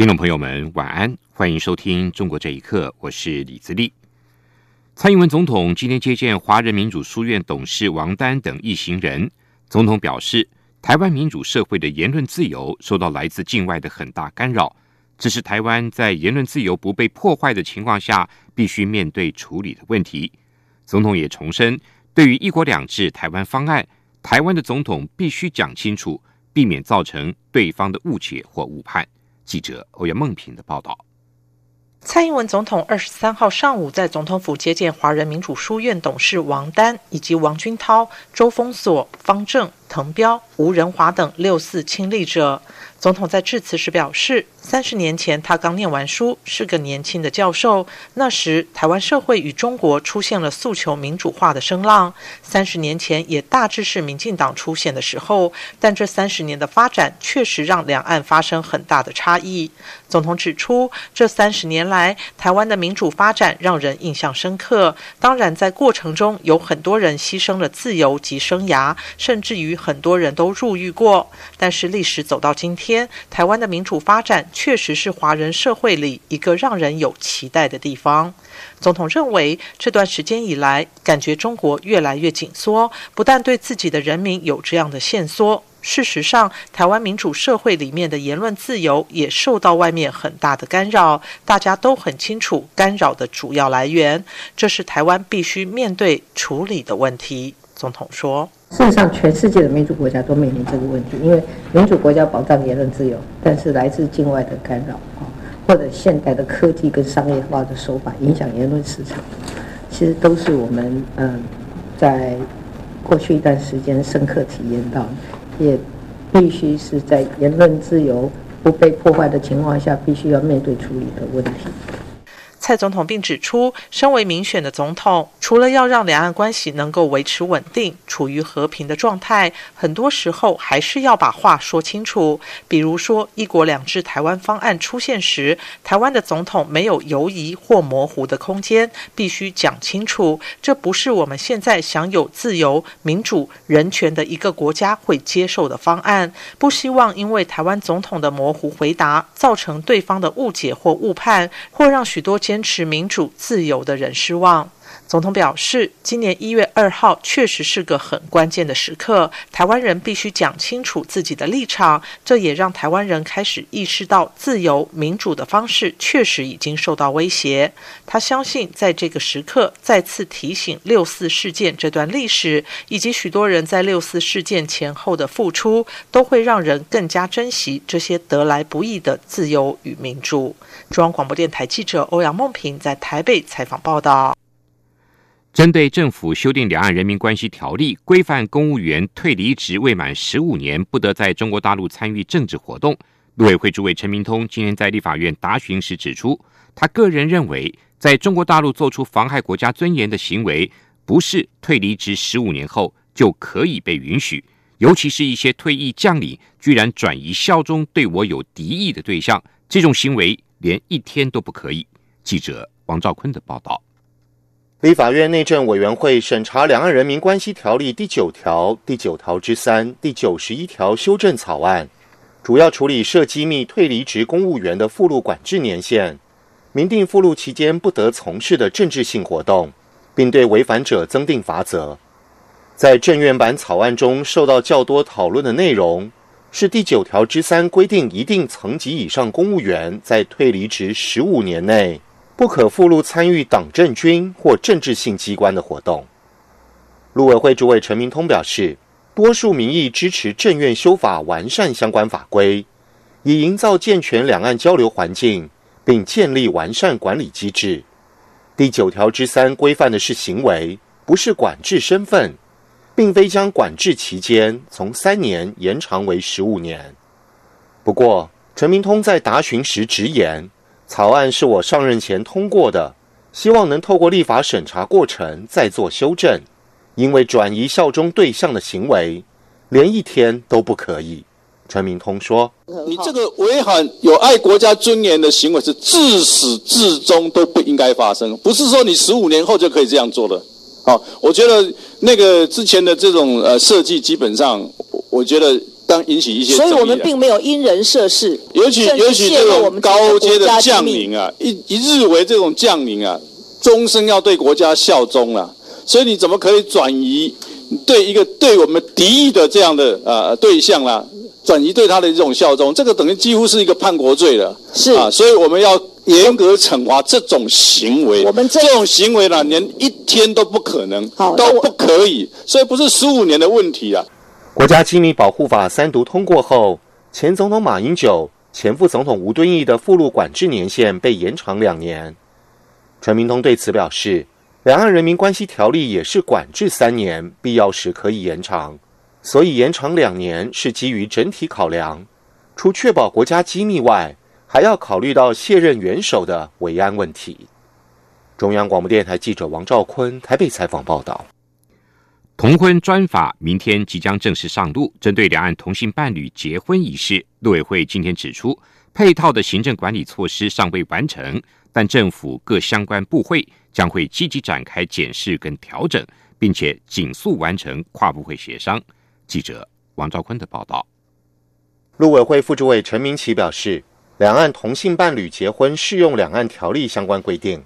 听众朋友们，晚安，欢迎收听《中国这一刻》，我是李自立。蔡英文总统今天接见华人民主书院董事王丹等一行人。总统表示，台湾民主社会的言论自由受到来自境外的很大干扰，这是台湾在言论自由不被破坏的情况下必须面对处理的问题。总统也重申，对于“一国两制”台湾方案，台湾的总统必须讲清楚，避免造成对方的误解或误判。记者欧阳梦平的报道。蔡英文总统二十三号上午在总统府接见华人民主书院董事王丹以及王军涛、周峰所、方正、滕彪、吴仁华等六四亲历者。总统在致辞时表示，三十年前他刚念完书，是个年轻的教授。那时台湾社会与中国出现了诉求民主化的声浪。三十年前也大致是民进党出现的时候，但这三十年的发展确实让两岸发生很大的差异。总统指出，这三十年来台湾的民主发展让人印象深刻。当然，在过程中有很多人牺牲了自由及生涯，甚至于很多人都入狱过。但是历史走到今天。台湾的民主发展确实是华人社会里一个让人有期待的地方。总统认为，这段时间以来，感觉中国越来越紧缩，不但对自己的人民有这样的限缩，事实上，台湾民主社会里面的言论自由也受到外面很大的干扰。大家都很清楚干扰的主要来源，这是台湾必须面对处理的问题。总统说。事实上，全世界的民主国家都面临这个问题，因为民主国家保障言论自由，但是来自境外的干扰啊，或者现代的科技跟商业化的手法影响言论市场，其实都是我们嗯，在过去一段时间深刻体验到，也必须是在言论自由不被破坏的情况下，必须要面对处理的问题。蔡总统并指出，身为民选的总统，除了要让两岸关系能够维持稳定、处于和平的状态，很多时候还是要把话说清楚。比如说，“一国两制”台湾方案出现时，台湾的总统没有犹疑或模糊的空间，必须讲清楚，这不是我们现在享有自由、民主、人权的一个国家会接受的方案。不希望因为台湾总统的模糊回答，造成对方的误解或误判，或让许多。坚持民主自由的人失望。总统表示，今年一月二号确实是个很关键的时刻，台湾人必须讲清楚自己的立场。这也让台湾人开始意识到，自由民主的方式确实已经受到威胁。他相信，在这个时刻再次提醒六四事件这段历史，以及许多人在六四事件前后的付出，都会让人更加珍惜这些得来不易的自由与民主。中央广播电台记者欧阳梦平在台北采访报道。针对政府修订《两岸人民关系条例》，规范公务员退离职未满十五年不得在中国大陆参与政治活动，陆委会主委陈明通今天在立法院答询时指出，他个人认为，在中国大陆做出妨害国家尊严的行为，不是退离职十五年后就可以被允许，尤其是一些退役将领居然转移效忠对我有敌意的对象，这种行为连一天都不可以。记者王兆坤的报道。立法院内政委员会审查《两岸人民关系条例》第九条、第九条之三、第九十一条修正草案，主要处理涉机密退离职公务员的附录管制年限，明定附录期间不得从事的政治性活动，并对违反者增定罚则。在政院版草案中受到较多讨论的内容，是第九条之三规定，一定层级以上公务员在退离职十五年内。不可附录参与党政军或政治性机关的活动。陆委会主委陈明通表示，多数民意支持政院修法完善相关法规，以营造健全两岸交流环境，并建立完善管理机制。第九条之三规范的是行为，不是管制身份，并非将管制期间从三年延长为十五年。不过，陈明通在答询时直言。草案是我上任前通过的，希望能透过立法审查过程再做修正，因为转移效忠对象的行为，连一天都不可以。陈明通说：“你这个违反有爱国家尊严的行为，是自始至终都不应该发生，不是说你十五年后就可以这样做的。好，我觉得那个之前的这种呃设计，基本上我觉得当引起一些，所以我们并没有因人设事，尤其尤其这种高阶的将领啊，一一日为这种将领啊，终身要对国家效忠啊，所以你怎么可以转移对一个对我们敌意的这样的呃对象啦？转移对他的这种效忠，这个等于几乎是一个叛国罪了。是啊，所以我们要严格惩罚这种行为。我们这种行为呢，连一天都不可能，都不可以。所以不是十五年的问题啊。国家机密保护法三读通过后，前总统马英九、前副总统吴敦义的附录管制年限被延长两年。陈明通对此表示，两岸人民关系条例也是管制三年，必要时可以延长。所以延长两年是基于整体考量，除确保国家机密外，还要考虑到卸任元首的维安问题。中央广播电台记者王兆坤台北采访报道。同婚专法明天即将正式上路，针对两岸同性伴侣结婚一事，陆委会今天指出，配套的行政管理措施尚未完成，但政府各相关部会将会积极展开检视跟调整，并且紧速完成跨部会协商。记者王兆坤的报道。陆委会副主委陈明奇表示，两岸同性伴侣结婚适用两岸条例相关规定，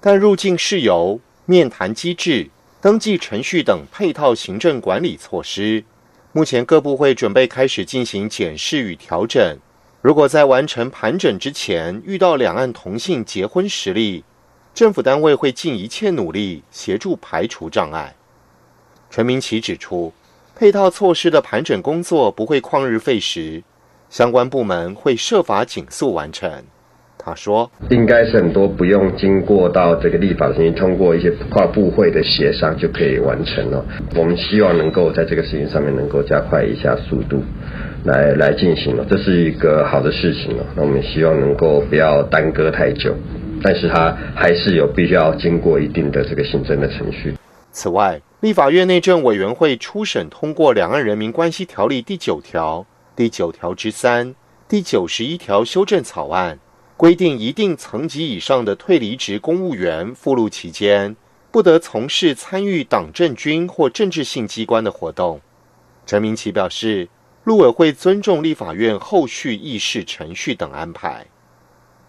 但入境事由、面谈机制、登记程序等配套行政管理措施，目前各部会准备开始进行检视与调整。如果在完成盘整之前遇到两岸同性结婚实例，政府单位会尽一切努力协助排除障碍。陈明奇指出。配套措施的盘整工作不会旷日费时，相关部门会设法紧速完成。他说：“应该是很多不用经过到这个立法程序，通过一些跨部会的协商就可以完成了。我们希望能够在这个事情上面能够加快一下速度，来来进行了，这是一个好的事情了。那我们希望能够不要耽搁太久，但是它还是有必须要经过一定的这个行政的程序。此外。”立法院内政委员会初审通过《两岸人民关系条例》第九条、第九条之三、第九十一条修正草案，规定一定层级以上的退离职公务员赴录期间，不得从事参与党政军或政治性机关的活动。陈明奇表示，陆委会尊重立法院后续议事程序等安排。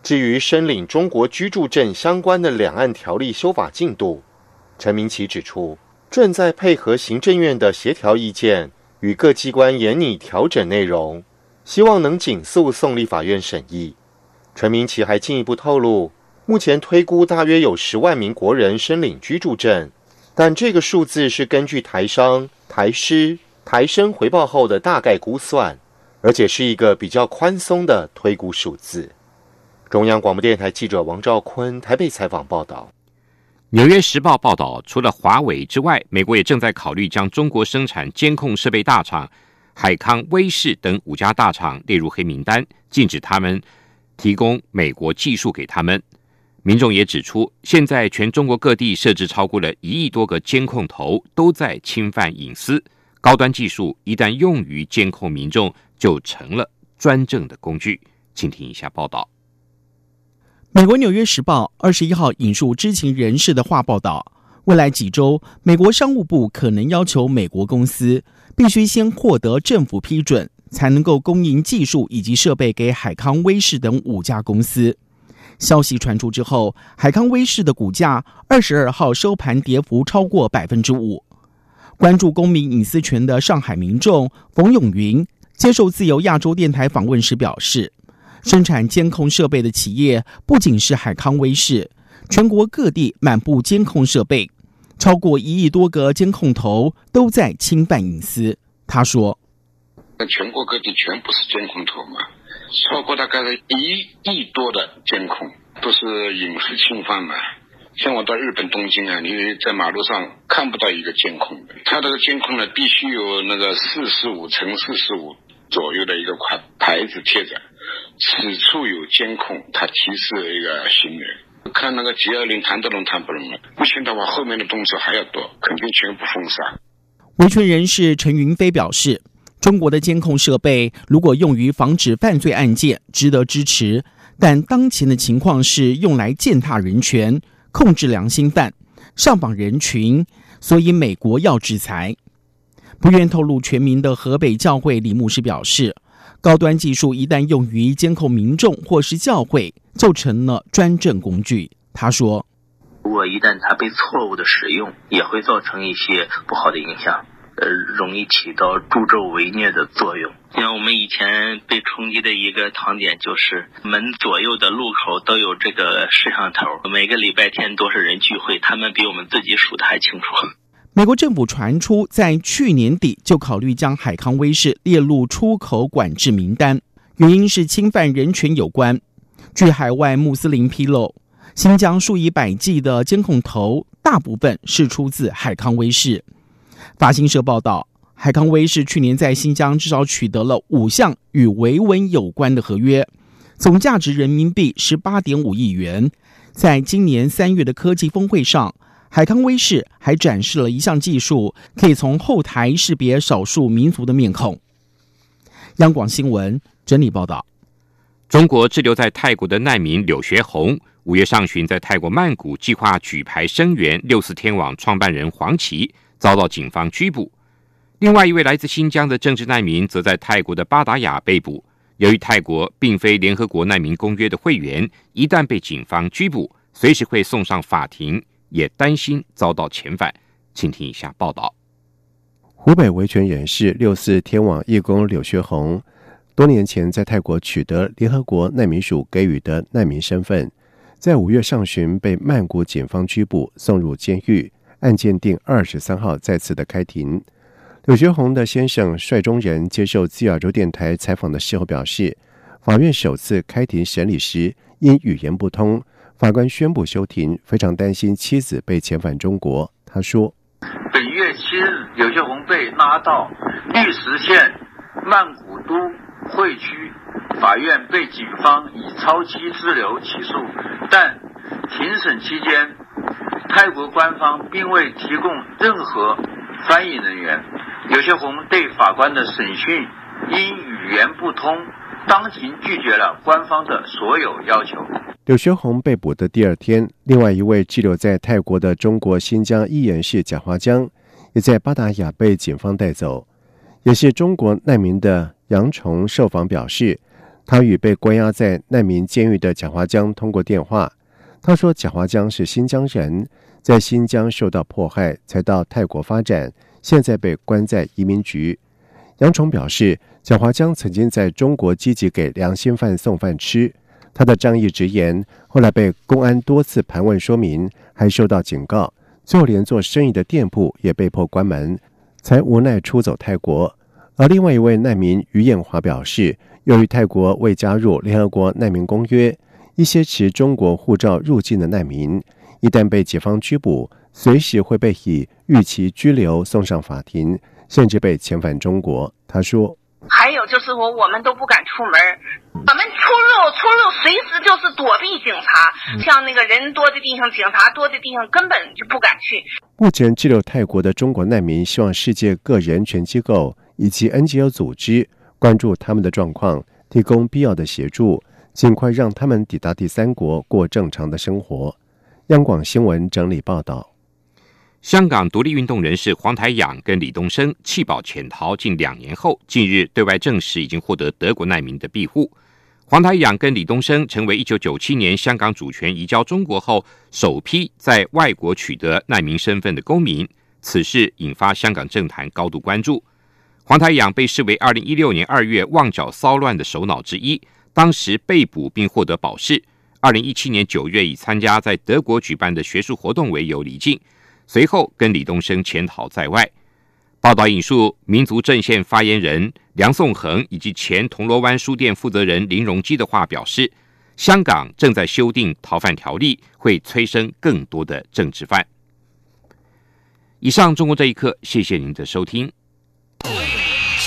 至于申领中国居住证相关的两岸条例修法进度，陈明奇指出。正在配合行政院的协调意见，与各机关研拟调整内容，希望能紧速送立法院审议。陈明奇还进一步透露，目前推估大约有十万名国人申领居住证，但这个数字是根据台商、台师、台生回报后的大概估算，而且是一个比较宽松的推估数字。中央广播电台记者王兆坤台北采访报道。《纽约时报》报道，除了华为之外，美国也正在考虑将中国生产监控设备大厂海康威视等五家大厂列入黑名单，禁止他们提供美国技术给他们。民众也指出，现在全中国各地设置超过了一亿多个监控头，都在侵犯隐私。高端技术一旦用于监控民众，就成了专政的工具。请听一下报道。美国《纽约时报》二十一号引述知情人士的话报道，未来几周，美国商务部可能要求美国公司必须先获得政府批准，才能够供应技术以及设备给海康威视等五家公司。消息传出之后，海康威视的股价二十二号收盘跌幅超过百分之五。关注公民隐私权的上海民众冯永云接受自由亚洲电台访问时表示。生产监控设备的企业不仅是海康威视，全国各地满布监控设备，超过一亿多个监控头都在侵犯隐私。他说：“那全国各地全部是监控头嘛，超过大概是一亿多的监控，都是隐私侵犯嘛。像我到日本东京啊，你在马路上看不到一个监控的，它这个监控呢必须有那个四十五乘四十五左右的一个块牌子贴着。”此处有监控，他提示一个行人。看那个 G 二零谈得拢谈不拢了，不行的话，后面的动作还要多，肯定全部封杀。维权人士陈云飞表示，中国的监控设备如果用于防止犯罪案件，值得支持。但当前的情况是用来践踏人权、控制良心犯、上访人群，所以美国要制裁。不愿透露全名的河北教会李牧师表示，高端技术一旦用于监控民众或是教会，就成了专政工具。他说：“如果一旦它被错误的使用，也会造成一些不好的影响。”呃，容易起到助纣为虐的作用。像我们以前被冲击的一个唐点，就是门左右的路口都有这个摄像头，每个礼拜天多少人聚会，他们比我们自己数的还清楚。美国政府传出，在去年底就考虑将海康威视列入出口管制名单，原因是侵犯人权有关。据海外穆斯林披露，新疆数以百计的监控头，大部分是出自海康威视。法新社报道，海康威视去年在新疆至少取得了五项与维稳有关的合约，总价值人民币十八点五亿元。在今年三月的科技峰会上，海康威视还展示了一项技术，可以从后台识别少数民族的面孔。央广新闻整理报道：中国滞留在泰国的难民柳学红，五月上旬在泰国曼谷计划举牌声援六四天网创办人黄奇。遭到警方拘捕。另外一位来自新疆的政治难民，则在泰国的巴达雅被捕。由于泰国并非联合国难民公约的会员，一旦被警方拘捕，随时会送上法庭，也担心遭到遣返。请听一下报道：湖北维权人士六四天网义工柳学红，多年前在泰国取得联合国难民署给予的难民身份，在五月上旬被曼谷警方拘捕，送入监狱。案件定二十三号再次的开庭。柳学红的先生帅中仁接受自由州电台采访的时候表示，法院首次开庭审理时因语言不通，法官宣布休庭，非常担心妻子被遣返中国。他说：“本月七日，柳学红被拉到玉石县曼谷都会区法院，被警方以超期滞留起诉，但庭审期间。”泰国官方并未提供任何翻译人员。刘学红对法官的审讯因语言不通，当庭拒绝了官方的所有要求。刘学红被捕的第二天，另外一位滞留在泰国的中国新疆义人士贾华江，也在巴达雅被警方带走。也是中国难民的杨崇受访表示，他与被关押在难民监狱的贾华江通过电话。他说：“贾华江是新疆人，在新疆受到迫害，才到泰国发展，现在被关在移民局。”杨崇表示，贾华江曾经在中国积极给良心犯送饭吃，他的仗义直言，后来被公安多次盘问说明，还受到警告，最后连做生意的店铺也被迫关门，才无奈出走泰国。而另外一位难民于艳华表示，由于泰国未加入联合国难民公约。一些持中国护照入境的难民，一旦被解放拘捕，随时会被以逾期拘留送上法庭，甚至被遣返中国。他说：“还有就是我，我们都不敢出门，我们出入出入随时就是躲避警察，像那个人多的地方，警察多的地方根本就不敢去。”目前滞留泰国的中国难民希望世界各人权机构以及 NGO 组织关注他们的状况，提供必要的协助。尽快让他们抵达第三国过正常的生活。央广新闻整理报道：香港独立运动人士黄台仰跟李东生弃保潜逃近两年后，近日对外证实已经获得德国难民的庇护。黄台仰跟李东生成为一九九七年香港主权移交中国后首批在外国取得难民身份的公民。此事引发香港政坛高度关注。黄台仰被视为二零一六年二月旺角骚乱的首脑之一。当时被捕并获得保释。二零一七年九月，以参加在德国举办的学术活动为由离境，随后跟李东生潜逃在外。报道引述民族阵线发言人梁颂恒以及前铜锣湾书店负责人林荣基的话，表示香港正在修订逃犯条例，会催生更多的政治犯。以上，中国这一刻，谢谢您的收听。